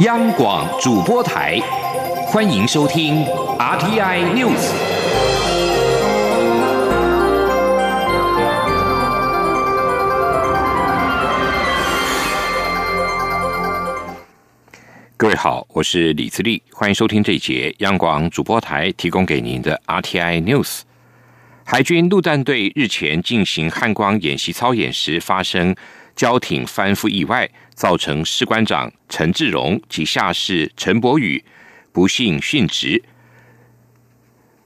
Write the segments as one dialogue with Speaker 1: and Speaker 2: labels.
Speaker 1: 央广主播台，欢迎收听 RTI News。各位好，我是李自立，欢迎收听这一节央广主播台提供给您的 RTI News。海军陆战队日前进行汉光演习操演时，发生交艇翻覆意外，造成士官长陈志荣及下士陈柏宇不幸殉职。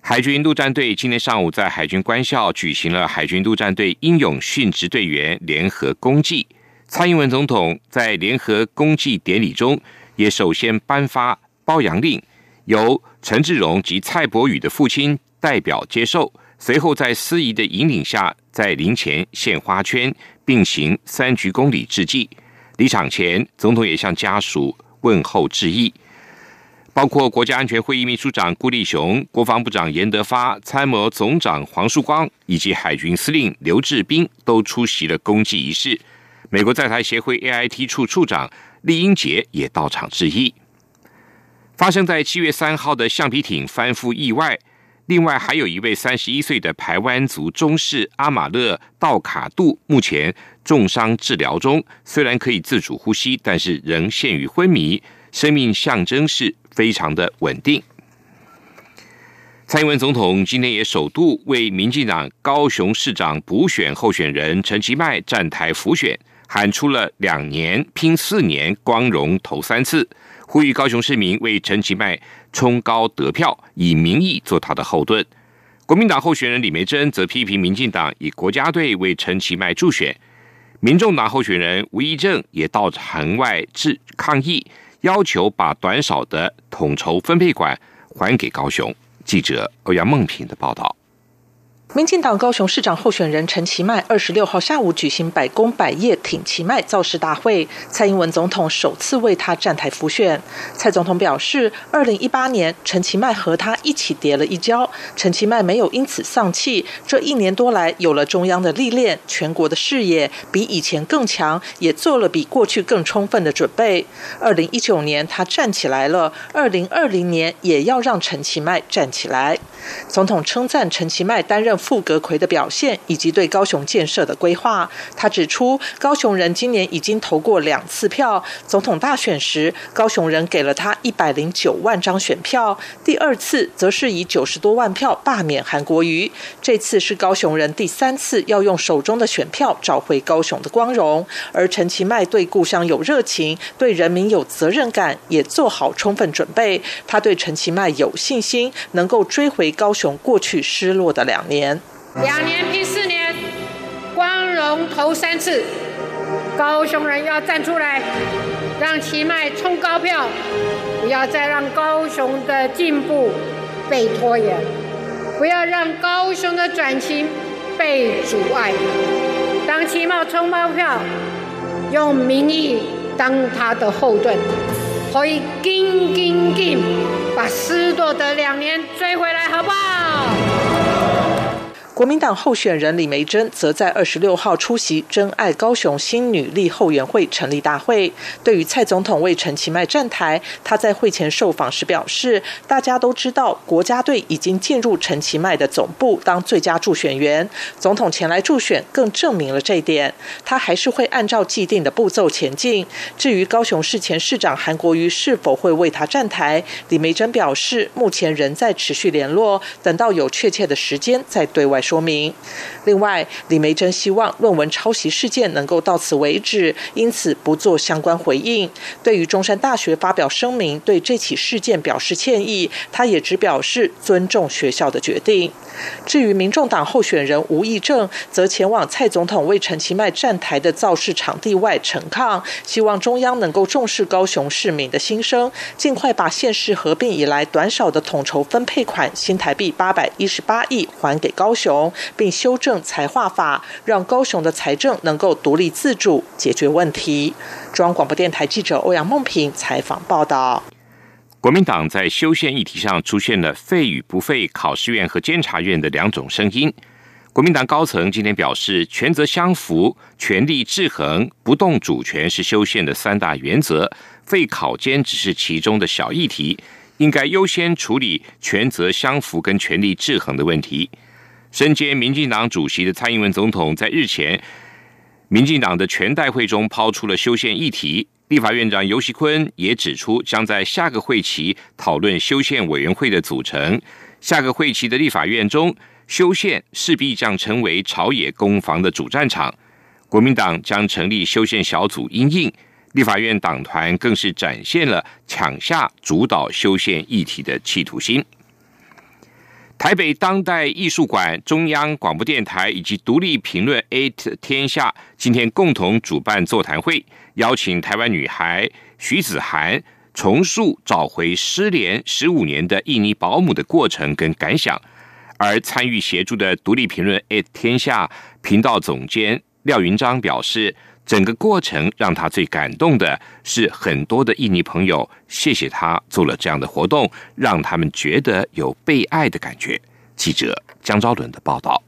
Speaker 1: 海军陆战队今天上午在海军官校举行了海军陆战队英勇殉职队员联合公祭。蔡英文总统在联合公祭典礼中，也首先颁发褒扬令，由陈志荣及蔡伯宇的父亲代表接受。随后，在司仪的引领下，在灵前献花圈，并行三鞠躬礼致祭。离场前，总统也向家属问候致意。包括国家安全会议秘书长顾立雄、国防部长严德发、参谋总长黄树光以及海军司令刘志斌都出席了公祭仪式。美国在台协会 AIT 处处长厉英杰也到场致意。发生在七月三号的橡皮艇翻覆意外。另外，还有一位三十一岁的台湾族中士阿马勒道卡杜，目前重伤治疗中。虽然可以自主呼吸，但是仍陷于昏迷，生命象征是非常的稳定。蔡英文总统今天也首度为民进党高雄市长补选候选人陈其迈站台辅选，喊出了两年拼四年，光荣投三次。呼吁高雄市民为陈其迈冲高得票，以民意做他的后盾。国民党候选人李梅珍则批评民进党以国家队为陈其迈助选。民众党候选人吴益政也到城外致抗议，要求把短少的统筹分配款还给高雄。记者欧阳梦平的报道。
Speaker 2: 民进党高雄市长候选人陈其迈二十六号下午举行百工百业挺其迈造势大会，蔡英文总统首次为他站台辅选。蔡总统表示，二零一八年陈其迈和他一起跌了一跤，陈其迈没有因此丧气。这一年多来，有了中央的历练，全国的视野比以前更强，也做了比过去更充分的准备。二零一九年他站起来了，二零二零年也要让陈其迈站起来。总统称赞陈其迈担任。傅格奎的表现以及对高雄建设的规划，他指出，高雄人今年已经投过两次票。总统大选时，高雄人给了他一百零九万张选票；第二次则是以九十多万票罢免韩国瑜。这次是高雄人第三次要用手中的选票找回高雄的光荣。而陈其迈对故乡有热情，对人民有责任感，也做好充分准备。他对陈其迈有信心，能够追回高雄过去失落的两年。
Speaker 3: 两年拼四年，光荣投三次，高雄人要站出来，让奇迈冲高票，不要再让高雄的进步被拖延，不要让高雄的转型被阻碍。当奇茂冲高票，用民意当他的后盾，可以紧紧紧把失落的两年追回来，好不好？
Speaker 2: 国民党候选人李梅珍则在二十六号出席真爱高雄新女力后援会成立大会。对于蔡总统为陈其迈站台，他在会前受访时表示：“大家都知道，国家队已经进入陈其迈的总部当最佳助选员。总统前来助选，更证明了这一点。他还是会按照既定的步骤前进。至于高雄市前市长韩国瑜是否会为他站台，李梅珍表示，目前仍在持续联络，等到有确切的时间再对外。”说明。另外，李梅珍希望论文抄袭事件能够到此为止，因此不做相关回应。对于中山大学发表声明，对这起事件表示歉意，他也只表示尊重学校的决定。至于民众党候选人吴益政，则前往蔡总统为陈其迈站台的造势场地外陈抗，希望中央能够重视高雄市民的心声，尽快把县市合并以来短少的统筹分配款新台币八百一十八亿还给高雄，并修正财划法，让高雄的财政能够独立自主解决问题。中央广播电台记者欧阳梦平采访报道。
Speaker 1: 国民党在修宪议题上出现了废与不废考试院和监察院的两种声音。国民党高层今天表示，权责相符、权力制衡、不动主权是修宪的三大原则，废考监只是其中的小议题，应该优先处理权责相符跟权力制衡的问题。身兼民进党主席的蔡英文总统在日前民进党的全代会中抛出了修宪议题，立法院长游锡坤也指出，将在下个会期讨论修宪委员会的组成。下个会期的立法院中。修宪势必将成为朝野攻防的主战场，国民党将成立修宪小组应应，立法院党团更是展现了抢下主导修宪议题的企图心。台北当代艺术馆、中央广播电台以及独立评论 AT 天下今天共同主办座谈会，邀请台湾女孩徐子涵重述找回失联十五年的印尼保姆的过程跟感想。而参与协助的独立评论 at 天下频道总监廖云章表示，整个过程让他最感动的是很多的印尼朋友谢谢他做了这样的活动，让他们觉得有被爱的感觉。记者江昭伦的报道。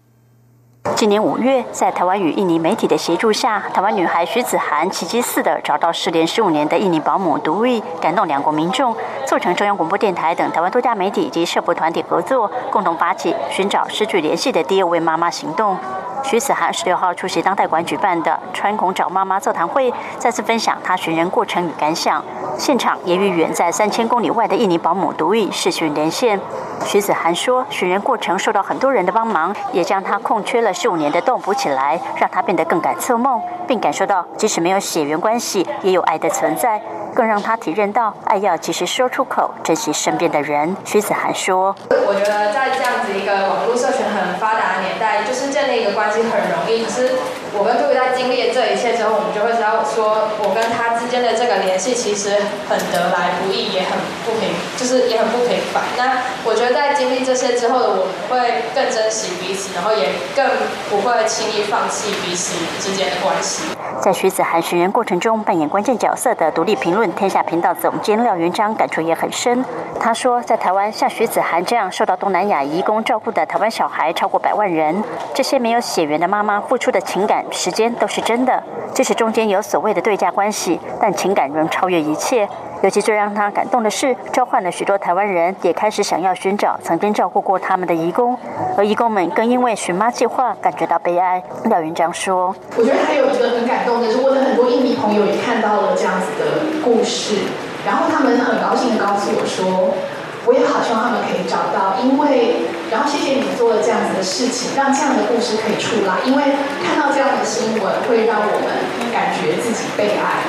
Speaker 4: 今年五月，在台湾与印尼媒体的协助下，台湾女孩徐子涵奇迹似的找到失联十五年的印尼保姆独立，感动两国民众，促成中央广播电台等台湾多家媒体以及社福团体合作，共同发起寻找失去联系的第二位妈妈行动。徐子涵十六号出席当代馆举办的“穿孔找妈妈”座谈会，再次分享她寻人过程与感想。现场也与远在三千公里外的印尼保姆独立视讯连线。徐子涵说，寻人过程受到很多人的帮忙，也将她空缺了十五年的洞补起来，让她变得更敢做梦，并感受到即使没有血缘关系，也有爱的存在。更让他体认到爱要及时说出口，珍惜身边的人。徐子涵说：“
Speaker 5: 我觉得在这样子一个网络社群很发达的年代，就是建立一个关系很容易。可是我跟杜宇在经历了这一切之后，我们就会知道，说我跟他之间的这个联系其实很得来不易，也很不平，就是也很不平凡。那我觉得在经历这些之后的我们会更珍惜彼此，然后也更不会轻易放弃彼此之间的关系。”
Speaker 4: 在徐子涵寻人过程中扮演关键角色的独立评论天下频道总监廖云章感触也很深。他说，在台湾像徐子涵这样受到东南亚移工照顾的台湾小孩超过百万人，这些没有血缘的妈妈付出的情感、时间都是真的。即使中间有所谓的对价关系，但情感仍超越一切。尤其最让他感动的是，召唤了许多台湾人也开始想要寻找曾经照顾过他们的义工，而义工们更因为寻妈计划感觉到悲哀。廖云章说：“
Speaker 6: 我觉得还有一个很感动的是，我的很多印尼朋友也看到了这样子的故事，然后他们很高兴的告诉我说，我也好希望他们可以找到，因为，然后谢谢你做了这样子的事情，让这样的故事可以出来，因为看到这样的新闻会让我们感觉自己被爱。”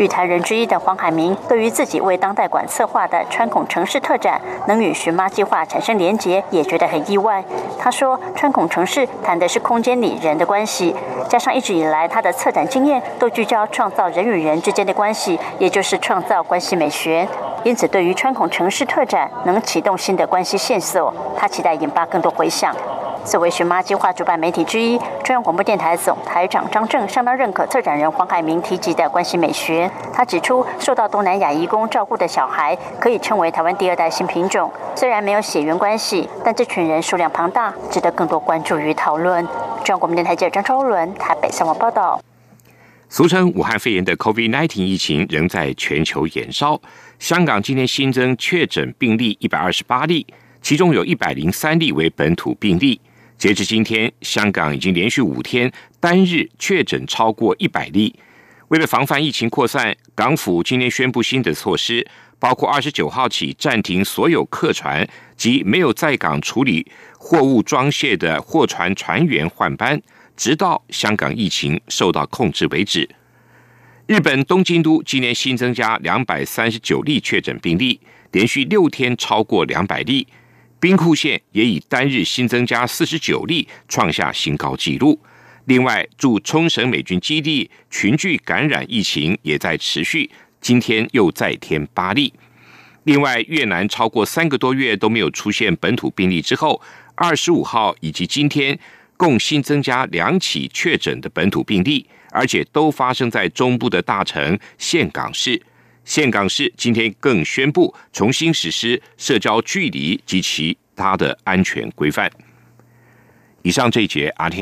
Speaker 4: 玉台人之一的黄海明，对于自己为当代馆策划的川孔城市特展能与寻妈计划产生连结，也觉得很意外。他说，川孔城市谈的是空间里人的关系，加上一直以来他的策展经验都聚焦创造人与人之间的关系，也就是创造关系美学。因此，对于川孔城市特展能启动新的关系线索，他期待引发更多回响。作为“寻妈计划”主办媒体之一，中央广播电台总台长张正相当认可策展人黄海明提及的关系美学。他指出，受到东南亚移工照顾的小孩可以称为台湾第二代新品种。虽然没有血缘关系，但这群人数量庞大，值得更多关注与讨论。中央广播电台记者张超伦台北新闻报道。
Speaker 1: 俗称武汉肺炎的 COVID-19 疫情仍在全球延烧。香港今天新增确诊病例一百二十八例，其中有一百零三例为本土病例。截至今天，香港已经连续五天单日确诊超过一百例。为了防范疫情扩散，港府今天宣布新的措施，包括二十九号起暂停所有客船及没有在港处理货物装卸的货船船员换班，直到香港疫情受到控制为止。日本东京都今年新增加两百三十九例确诊病例，连续六天超过两百例。兵库县也以单日新增加四十九例创下新高纪录。另外，驻冲绳美军基地群聚感染疫情也在持续，今天又再添八例。另外，越南超过三个多月都没有出现本土病例之后，二十五号以及今天共新增加两起确诊的本土病例，而且都发生在中部的大城岘港市。岘港市今天更宣布重新实施社交距离及其他的安全规范。以上这一节，阿天。